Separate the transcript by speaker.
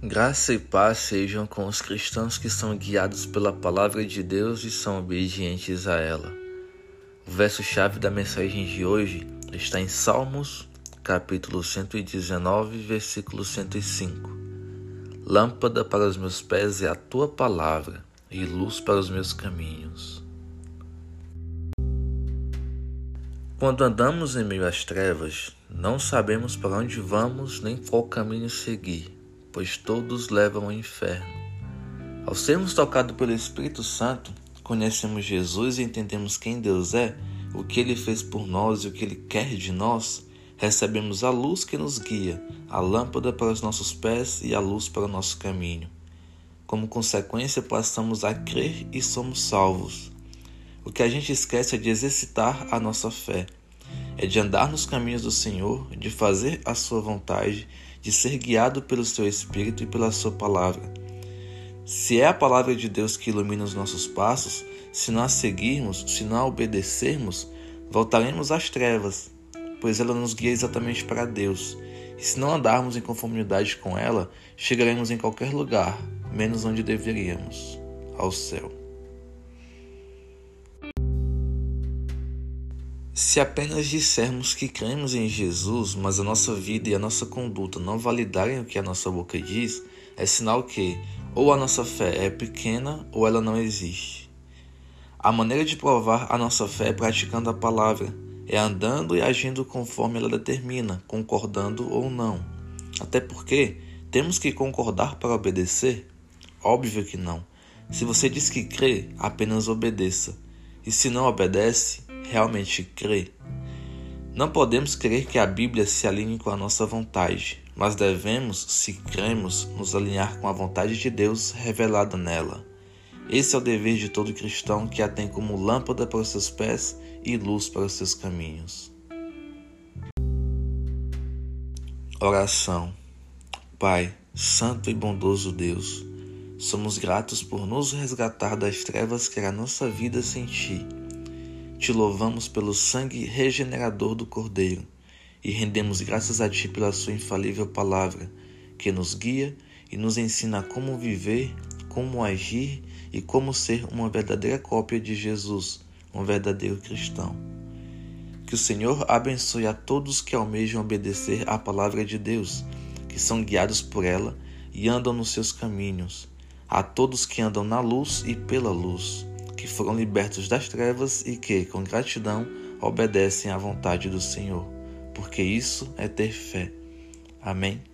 Speaker 1: Graça e paz sejam com os cristãos que são guiados pela palavra de Deus e são obedientes a ela. O verso-chave da mensagem de hoje está em Salmos, capítulo 119, versículo 105. Lâmpada para os meus pés é a tua palavra e luz para os meus caminhos. Quando andamos em meio às trevas, não sabemos para onde vamos nem qual caminho seguir pois todos levam ao inferno. Ao sermos tocados pelo Espírito Santo, conhecemos Jesus e entendemos quem Deus é, o que ele fez por nós e o que ele quer de nós, recebemos a luz que nos guia, a lâmpada para os nossos pés e a luz para o nosso caminho. Como consequência, passamos a crer e somos salvos. O que a gente esquece é de exercitar a nossa fé, é de andar nos caminhos do Senhor, de fazer a sua vontade de ser guiado pelo seu Espírito e pela sua palavra. Se é a palavra de Deus que ilumina os nossos passos, se não a seguirmos, se não a obedecermos, voltaremos às trevas, pois ela nos guia exatamente para Deus. E se não andarmos em conformidade com ela, chegaremos em qualquer lugar, menos onde deveríamos ao céu. Se apenas dissermos que cremos em Jesus, mas a nossa vida e a nossa conduta não validarem o que a nossa boca diz, é sinal que ou a nossa fé é pequena ou ela não existe. A maneira de provar a nossa fé é praticando a palavra, é andando e agindo conforme ela determina, concordando ou não. Até porque temos que concordar para obedecer? Óbvio que não. Se você diz que crê, apenas obedeça. E se não obedece, realmente crê? Não podemos crer que a Bíblia se alinhe com a nossa vontade, mas devemos, se cremos, nos alinhar com a vontade de Deus revelada nela. Esse é o dever de todo cristão que a tem como lâmpada para os seus pés e luz para os seus caminhos. Oração. Pai, Santo e bondoso Deus, somos gratos por nos resgatar das trevas que era a nossa vida sem Ti te louvamos pelo sangue regenerador do Cordeiro e rendemos graças a Ti pela Sua infalível palavra, que nos guia e nos ensina como viver, como agir e como ser uma verdadeira cópia de Jesus, um verdadeiro cristão. Que o Senhor abençoe a todos que almejam obedecer à palavra de Deus, que são guiados por ela e andam nos seus caminhos, a todos que andam na luz e pela luz foram libertos das trevas e que, com gratidão, obedecem à vontade do Senhor, porque isso é ter fé. Amém.